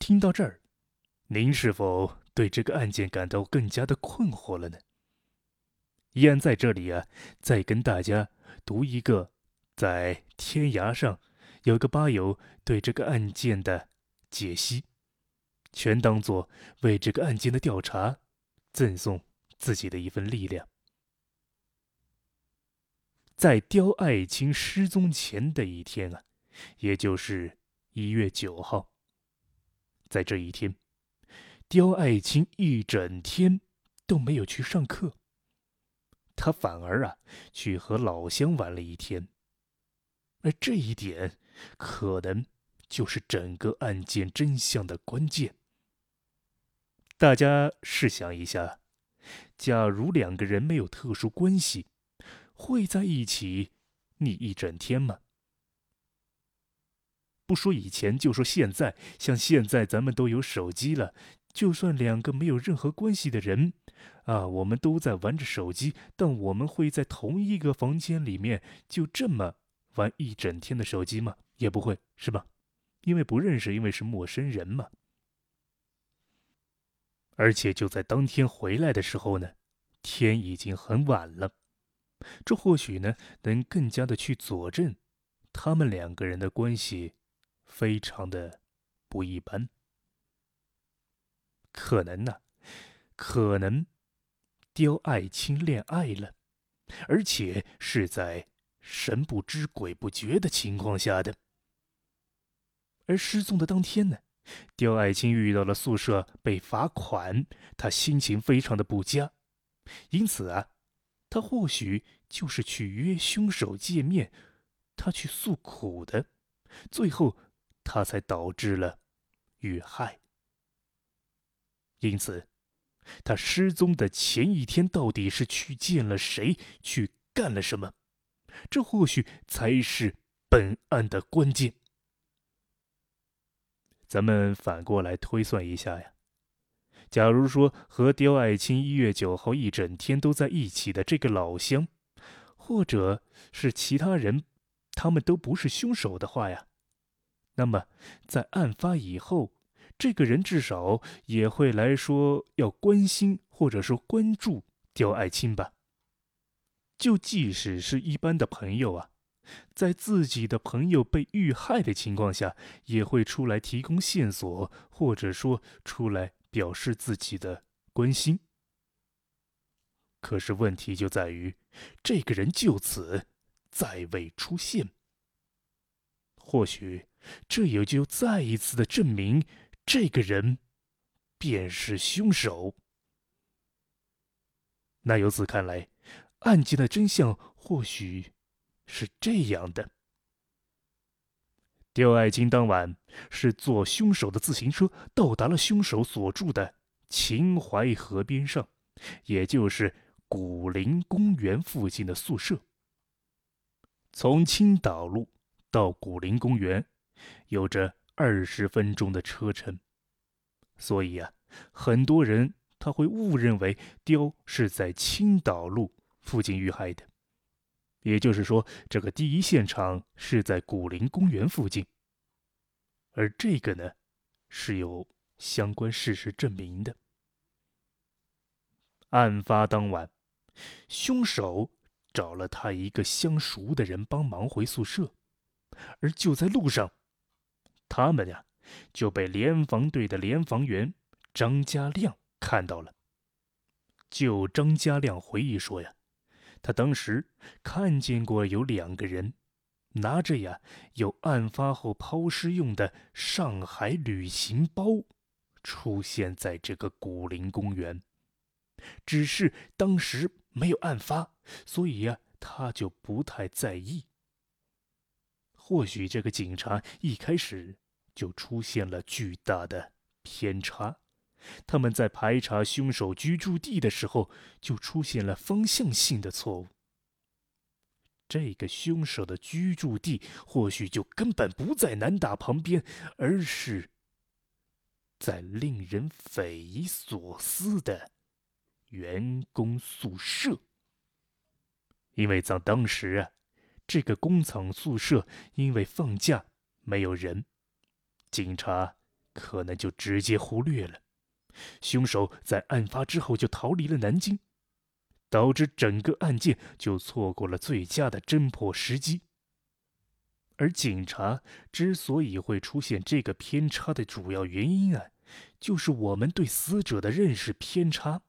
听到这儿，您是否对这个案件感到更加的困惑了呢？依然在这里啊，再跟大家读一个在天涯上有个吧友对这个案件的解析，全当做为这个案件的调查赠送自己的一份力量。在刁爱青失踪前的一天啊，也就是一月九号，在这一天，刁爱青一整天都没有去上课。他反而啊，去和老乡玩了一天。而这一点，可能就是整个案件真相的关键。大家试想一下，假如两个人没有特殊关系，会在一起腻一整天吗？不说以前，就说现在，像现在咱们都有手机了，就算两个没有任何关系的人。啊，我们都在玩着手机，但我们会在同一个房间里面就这么玩一整天的手机吗？也不会，是吧？因为不认识，因为是陌生人嘛。而且就在当天回来的时候呢，天已经很晚了，这或许呢能更加的去佐证他们两个人的关系非常的不一般，可能呢。可能，刁爱青恋爱了，而且是在神不知鬼不觉的情况下的。而失踪的当天呢，刁爱青遇到了宿舍被罚款，他心情非常的不佳，因此啊，他或许就是去约凶手见面，他去诉苦的，最后他才导致了遇害。因此。他失踪的前一天，到底是去见了谁，去干了什么？这或许才是本案的关键。咱们反过来推算一下呀，假如说和刁爱青一月九号一整天都在一起的这个老乡，或者是其他人，他们都不是凶手的话呀，那么在案发以后。这个人至少也会来说要关心或者说关注刁爱青吧。就即使是一般的朋友啊，在自己的朋友被遇害的情况下，也会出来提供线索，或者说出来表示自己的关心。可是问题就在于，这个人就此再未出现。或许这也就再一次的证明。这个人便是凶手。那由此看来，案件的真相或许是这样的：刁爱青当晚是坐凶手的自行车到达了凶手所住的秦淮河边上，也就是古林公园附近的宿舍。从青岛路到古林公园，有着。二十分钟的车程，所以啊，很多人他会误认为雕是在青岛路附近遇害的，也就是说，这个第一现场是在古林公园附近，而这个呢，是有相关事实证明的。案发当晚，凶手找了他一个相熟的人帮忙回宿舍，而就在路上。他们呀，就被联防队的联防员张家亮看到了。就张家亮回忆说呀，他当时看见过有两个人，拿着呀有案发后抛尸用的上海旅行包，出现在这个古林公园。只是当时没有案发，所以呀，他就不太在意。或许这个警察一开始就出现了巨大的偏差，他们在排查凶手居住地的时候就出现了方向性的错误。这个凶手的居住地或许就根本不在南大旁边，而是在令人匪夷所思的员工宿舍，因为在当时啊。这个工厂宿舍因为放假没有人，警察可能就直接忽略了。凶手在案发之后就逃离了南京，导致整个案件就错过了最佳的侦破时机。而警察之所以会出现这个偏差的主要原因啊，就是我们对死者的认识偏差。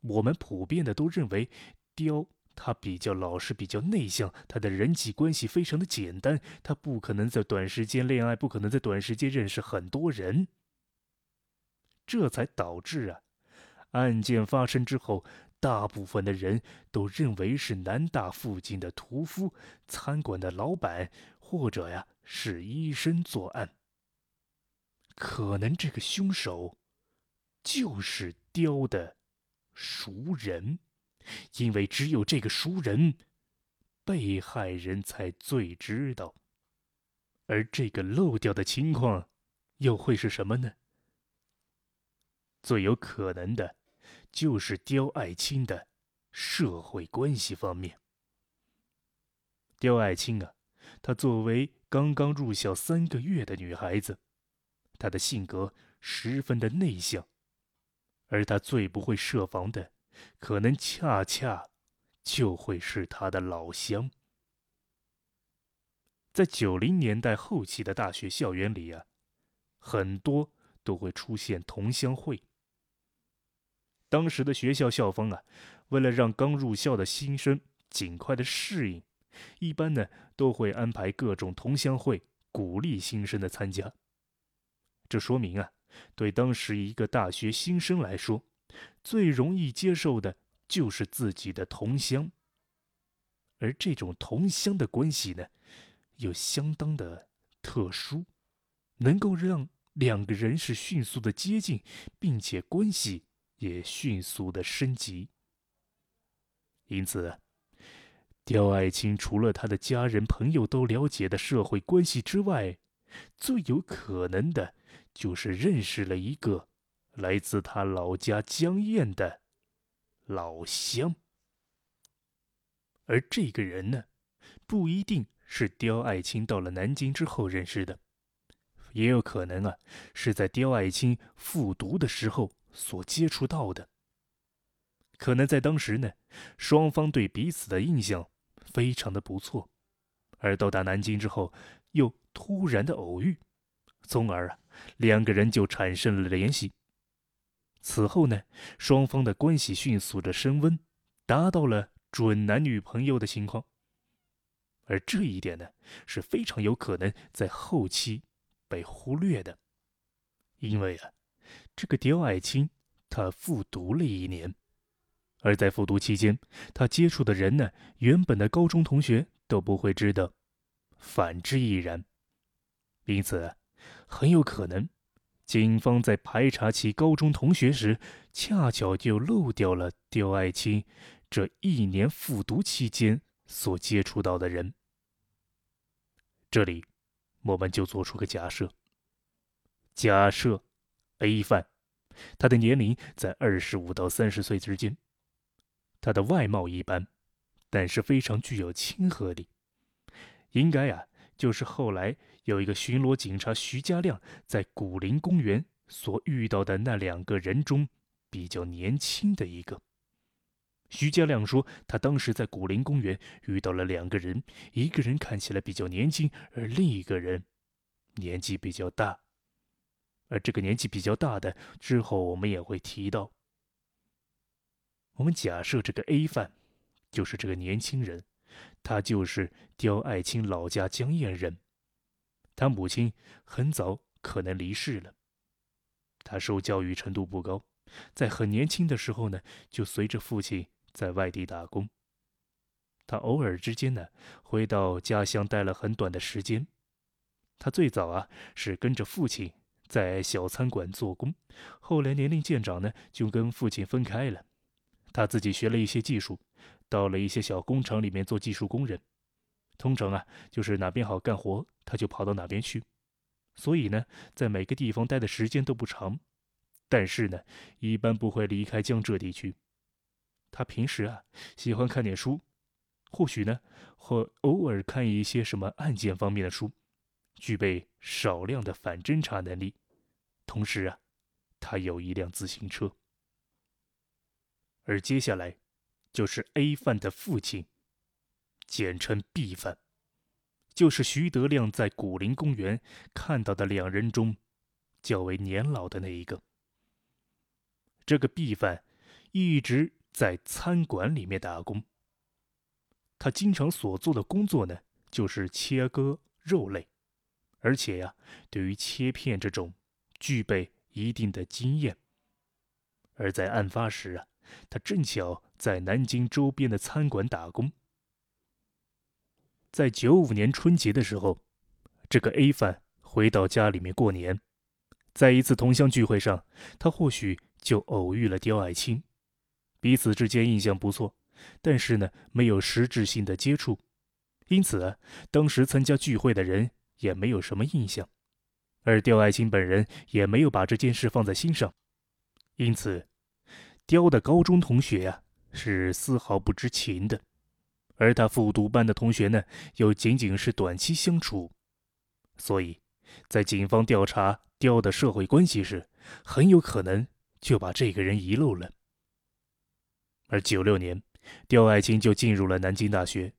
我们普遍的都认为，雕他比较老实，比较内向，他的人际关系非常的简单，他不可能在短时间恋爱，不可能在短时间认识很多人。这才导致啊，案件发生之后，大部分的人都认为是南大附近的屠夫、餐馆的老板，或者呀是医生作案。可能这个凶手就是刁的熟人，因为只有这个熟人，被害人才最知道。而这个漏掉的情况，又会是什么呢？最有可能的，就是刁爱青的社会关系方面。刁爱青啊，她作为刚刚入校三个月的女孩子，她的性格十分的内向，而她最不会设防的，可能恰恰就会是他的老乡。在九零年代后期的大学校园里啊，很多都会出现同乡会。当时的学校校方啊，为了让刚入校的新生尽快的适应，一般呢都会安排各种同乡会，鼓励新生的参加。这说明啊，对当时一个大学新生来说，最容易接受的就是自己的同乡。而这种同乡的关系呢，又相当的特殊，能够让两个人是迅速的接近，并且关系。也迅速的升级。因此，刁爱青除了他的家人朋友都了解的社会关系之外，最有可能的就是认识了一个来自他老家江堰的老乡。而这个人呢，不一定是刁爱青到了南京之后认识的，也有可能啊，是在刁爱青复读的时候。所接触到的，可能在当时呢，双方对彼此的印象非常的不错，而到达南京之后，又突然的偶遇，从而啊，两个人就产生了联系。此后呢，双方的关系迅速的升温，达到了准男女朋友的情况。而这一点呢，是非常有可能在后期被忽略的，因为啊。这个刁爱青，他复读了一年，而在复读期间，他接触的人呢，原本的高中同学都不会知道，反之亦然。因此，很有可能，警方在排查其高中同学时，恰巧就漏掉了刁爱青这一年复读期间所接触到的人。这里，我们就做出个假设，假设。A 犯，他的年龄在二十五到三十岁之间，他的外貌一般，但是非常具有亲和力，应该啊就是后来有一个巡逻警察徐家亮在古林公园所遇到的那两个人中比较年轻的一个。徐家亮说，他当时在古林公园遇到了两个人，一个人看起来比较年轻，而另一个人年纪比较大。而这个年纪比较大的，之后我们也会提到。我们假设这个 A 犯就是这个年轻人，他就是刁爱青老家江堰人，他母亲很早可能离世了，他受教育程度不高，在很年轻的时候呢，就随着父亲在外地打工。他偶尔之间呢，回到家乡待了很短的时间。他最早啊，是跟着父亲。在小餐馆做工，后来年龄渐长呢，就跟父亲分开了。他自己学了一些技术，到了一些小工厂里面做技术工人。通常啊，就是哪边好干活，他就跑到哪边去。所以呢，在每个地方待的时间都不长，但是呢，一般不会离开江浙地区。他平时啊，喜欢看点书，或许呢，会偶尔看一些什么案件方面的书。具备少量的反侦查能力，同时啊，他有一辆自行车。而接下来，就是 A 犯的父亲，简称 B 犯，就是徐德亮在古林公园看到的两人中较为年老的那一个。这个 B 犯一直在餐馆里面打工。他经常所做的工作呢，就是切割肉类，而且呀，对于切片这种具备一定的经验。而在案发时啊，他正巧在南京周边的餐馆打工。在九五年春节的时候，这个 A 犯回到家里面过年，在一次同乡聚会上，他或许就偶遇了刁爱青，彼此之间印象不错。但是呢，没有实质性的接触，因此，当时参加聚会的人也没有什么印象，而刁爱青本人也没有把这件事放在心上，因此，刁的高中同学呀是丝毫不知情的，而他复读班的同学呢，又仅仅是短期相处，所以，在警方调查刁的社会关系时，很有可能就把这个人遗漏了，而九六年。刁爱青就进入了南京大学，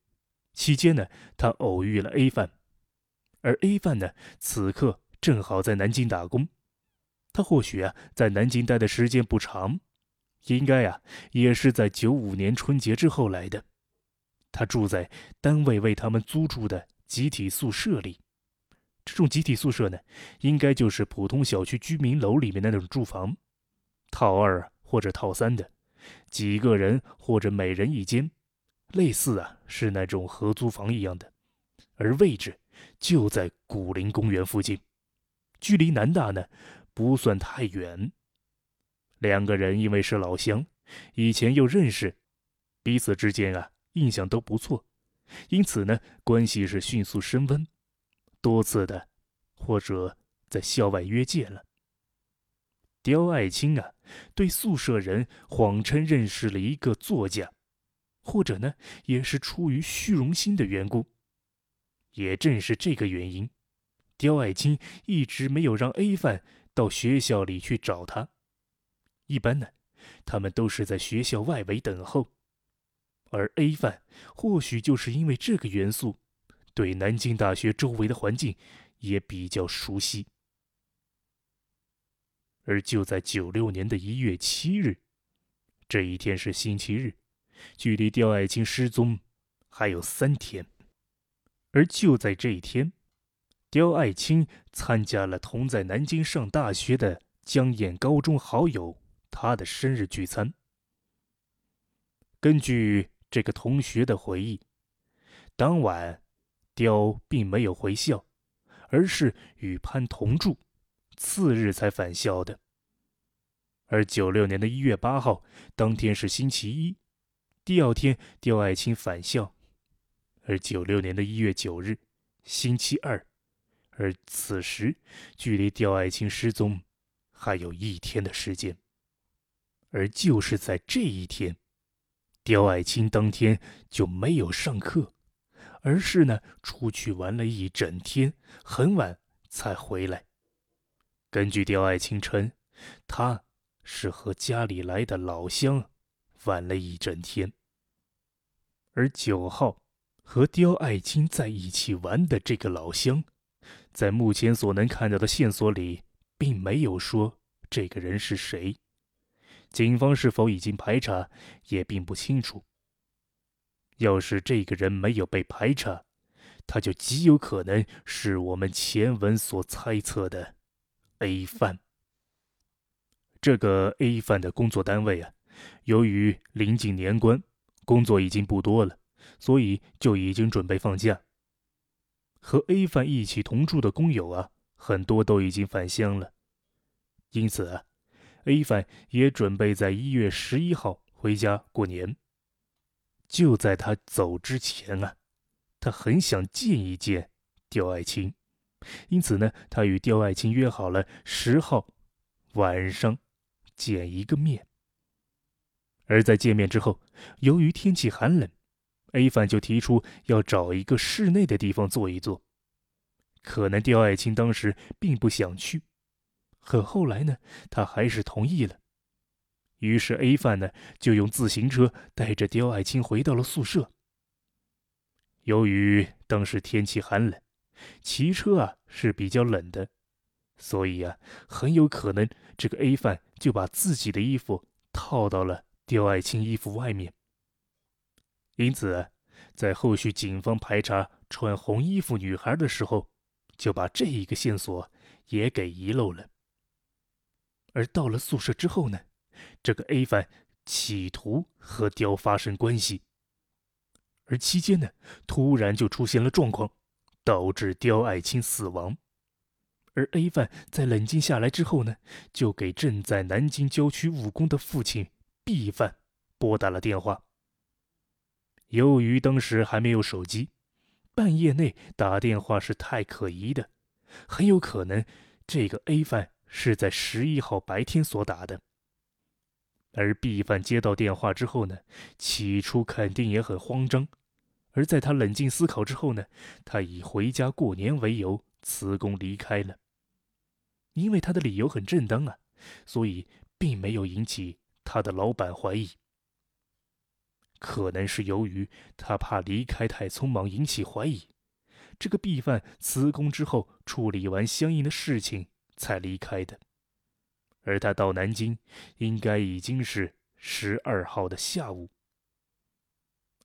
期间呢，他偶遇了 A 犯，而 A 犯呢，此刻正好在南京打工，他或许啊，在南京待的时间不长，应该啊，也是在九五年春节之后来的。他住在单位为他们租住的集体宿舍里，这种集体宿舍呢，应该就是普通小区居民楼里面的那种住房，套二或者套三的。几个人或者每人一间，类似啊是那种合租房一样的，而位置就在古林公园附近，距离南大呢不算太远。两个人因为是老乡，以前又认识，彼此之间啊印象都不错，因此呢关系是迅速升温，多次的或者在校外约见了。刁爱青啊，对宿舍人谎称认识了一个作家，或者呢，也是出于虚荣心的缘故。也正是这个原因，刁爱青一直没有让 A 犯到学校里去找他。一般呢，他们都是在学校外围等候。而 A 犯或许就是因为这个元素，对南京大学周围的环境也比较熟悉。而就在九六年的一月七日，这一天是星期日，距离刁爱青失踪还有三天。而就在这一天，刁爱青参加了同在南京上大学的江堰高中好友他的生日聚餐。根据这个同学的回忆，当晚刁并没有回校，而是与潘同住。次日才返校的，而九六年的一月八号，当天是星期一，第二天刁爱青返校，而九六年的一月九日，星期二，而此时距离刁爱青失踪还有一天的时间，而就是在这一天，刁爱青当天就没有上课，而是呢出去玩了一整天，很晚才回来。根据刁爱青称，他是和家里来的老乡玩了一整天。而九号和刁爱青在一起玩的这个老乡，在目前所能看到的线索里，并没有说这个人是谁。警方是否已经排查，也并不清楚。要是这个人没有被排查，他就极有可能是我们前文所猜测的。A 犯，这个 A 犯的工作单位啊，由于临近年关，工作已经不多了，所以就已经准备放假。和 A 犯一起同住的工友啊，很多都已经返乡了，因此啊，A 犯也准备在一月十一号回家过年。就在他走之前啊，他很想见一见刁爱青。因此呢，他与刁爱青约好了十号晚上见一个面。而在见面之后，由于天气寒冷，A 犯就提出要找一个室内的地方坐一坐。可能刁爱青当时并不想去，可后来呢，他还是同意了。于是 A 犯呢，就用自行车带着刁爱青回到了宿舍。由于当时天气寒冷，骑车啊是比较冷的，所以啊，很有可能这个 A 犯就把自己的衣服套到了刁爱青衣服外面。因此，在后续警方排查穿红衣服女孩的时候，就把这一个线索也给遗漏了。而到了宿舍之后呢？这个 A 犯企图和刁发生关系，而期间呢，突然就出现了状况，导致刁爱青死亡。而 A 犯在冷静下来之后呢，就给正在南京郊区务工的父亲 B 犯拨打了电话。由于当时还没有手机，半夜内打电话是太可疑的，很有可能这个 A 犯是在十一号白天所打的。而 B 犯接到电话之后呢，起初肯定也很慌张，而在他冷静思考之后呢，他以回家过年为由辞工离开了。因为他的理由很正当啊，所以并没有引起他的老板怀疑。可能是由于他怕离开太匆忙引起怀疑，这个 B 犯辞工之后处理完相应的事情才离开的。而他到南京，应该已经是十二号的下午。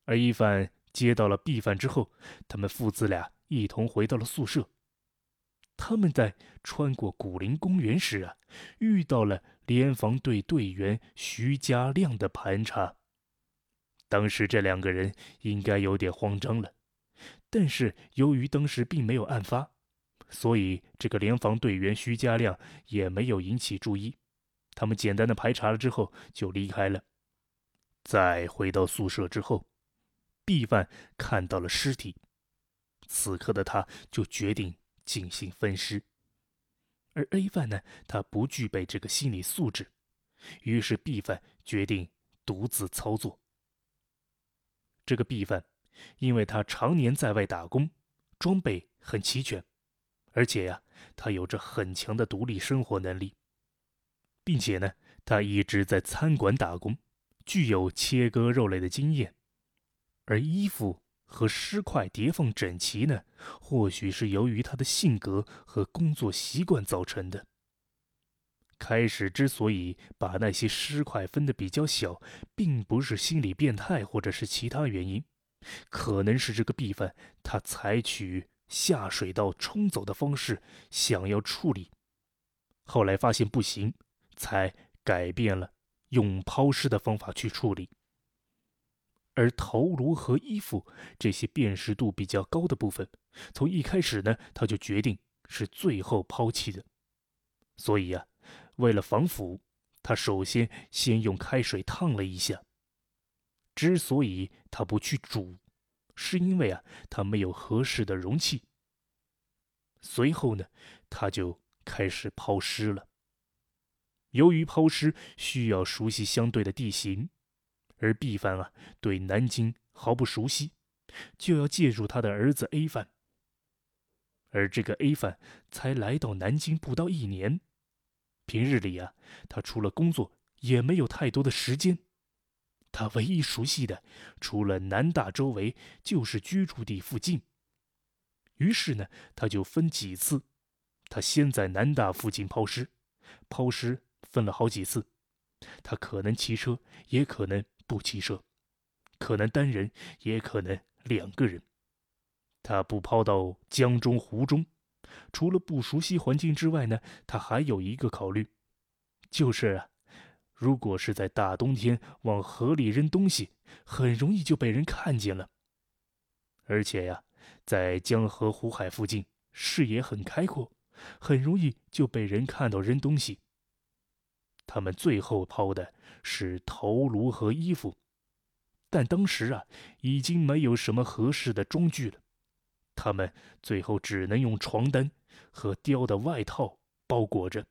而一犯接到了 B 犯之后，他们父子俩一同回到了宿舍。他们在穿过古林公园时啊，遇到了联防队队员徐家亮的盘查。当时这两个人应该有点慌张了，但是由于当时并没有案发。所以，这个联防队员徐家亮也没有引起注意。他们简单的排查了之后就离开了。在回到宿舍之后，B 犯看到了尸体，此刻的他就决定进行分尸。而 A 犯呢，他不具备这个心理素质，于是 B 犯决定独自操作。这个 B 犯，因为他常年在外打工，装备很齐全。而且呀，他有着很强的独立生活能力，并且呢，他一直在餐馆打工，具有切割肉类的经验。而衣服和尸块叠放整齐呢，或许是由于他的性格和工作习惯造成的。开始之所以把那些尸块分得比较小，并不是心理变态或者是其他原因，可能是这个 B 犯他采取。下水道冲走的方式想要处理，后来发现不行，才改变了用抛尸的方法去处理。而头颅和衣服这些辨识度比较高的部分，从一开始呢，他就决定是最后抛弃的。所以呀，为了防腐，他首先先用开水烫了一下。之所以他不去煮。是因为啊，他没有合适的容器。随后呢，他就开始抛尸了。由于抛尸需要熟悉相对的地形，而 B 犯啊对南京毫不熟悉，就要借助他的儿子 A 犯。而这个 A 犯才来到南京不到一年，平日里啊，他除了工作也没有太多的时间。他唯一熟悉的，除了南大周围，就是居住地附近。于是呢，他就分几次，他先在南大附近抛尸，抛尸分了好几次。他可能骑车，也可能不骑车，可能单人，也可能两个人。他不抛到江中湖中，除了不熟悉环境之外呢，他还有一个考虑，就是啊。如果是在大冬天往河里扔东西，很容易就被人看见了。而且呀，在江河湖海附近，视野很开阔，很容易就被人看到扔东西。他们最后抛的是头颅和衣服，但当时啊，已经没有什么合适的装具了，他们最后只能用床单和貂的外套包裹着。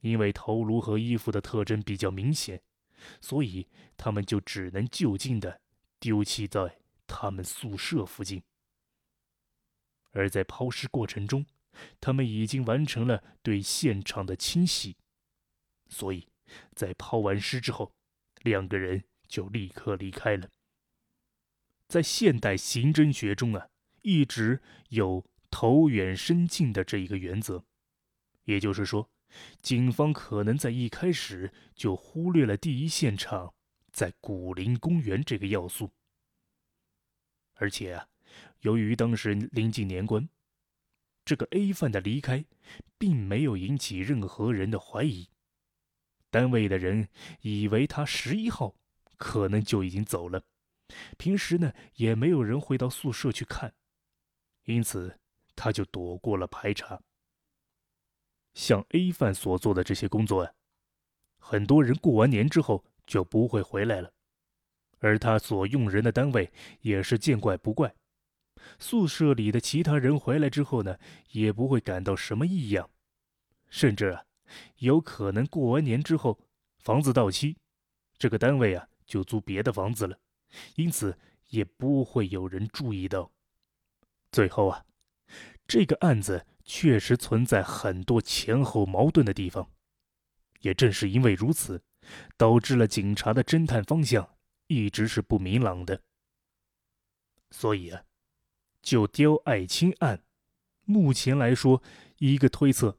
因为头颅和衣服的特征比较明显，所以他们就只能就近的丢弃在他们宿舍附近。而在抛尸过程中，他们已经完成了对现场的清洗，所以，在抛完尸之后，两个人就立刻离开了。在现代刑侦学中啊，一直有投远身近的这一个原则，也就是说，警方可能在一开始就忽略了第一现场在古林公园这个要素，而且啊，由于当时临近年关。这个 A 犯的离开，并没有引起任何人的怀疑。单位的人以为他十一号可能就已经走了，平时呢也没有人会到宿舍去看，因此他就躲过了排查。像 A 犯所做的这些工作啊，很多人过完年之后就不会回来了，而他所用人的单位也是见怪不怪。宿舍里的其他人回来之后呢，也不会感到什么异样，甚至啊，有可能过完年之后房子到期，这个单位啊就租别的房子了，因此也不会有人注意到。最后啊，这个案子确实存在很多前后矛盾的地方，也正是因为如此，导致了警察的侦探方向一直是不明朗的。所以啊。就刁爱青案，目前来说，一个推测，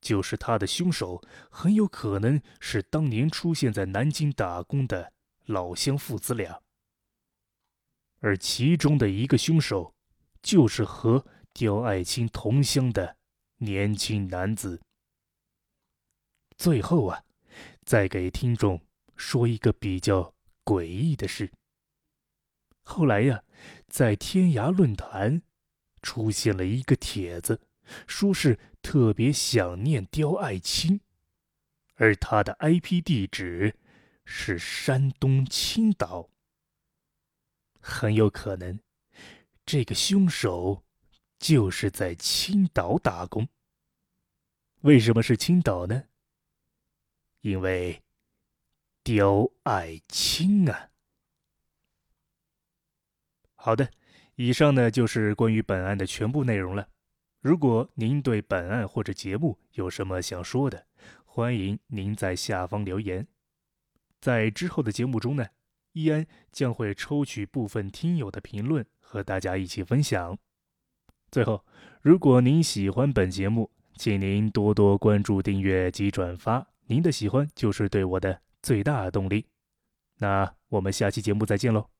就是他的凶手很有可能是当年出现在南京打工的老乡父子俩，而其中的一个凶手，就是和刁爱青同乡的年轻男子。最后啊，再给听众说一个比较诡异的事。后来呀，在天涯论坛出现了一个帖子，说是特别想念刁爱青，而他的 IP 地址是山东青岛。很有可能，这个凶手就是在青岛打工。为什么是青岛呢？因为刁爱青啊。好的，以上呢就是关于本案的全部内容了。如果您对本案或者节目有什么想说的，欢迎您在下方留言。在之后的节目中呢，易安将会抽取部分听友的评论和大家一起分享。最后，如果您喜欢本节目，请您多多关注、订阅及转发，您的喜欢就是对我的最大动力。那我们下期节目再见喽。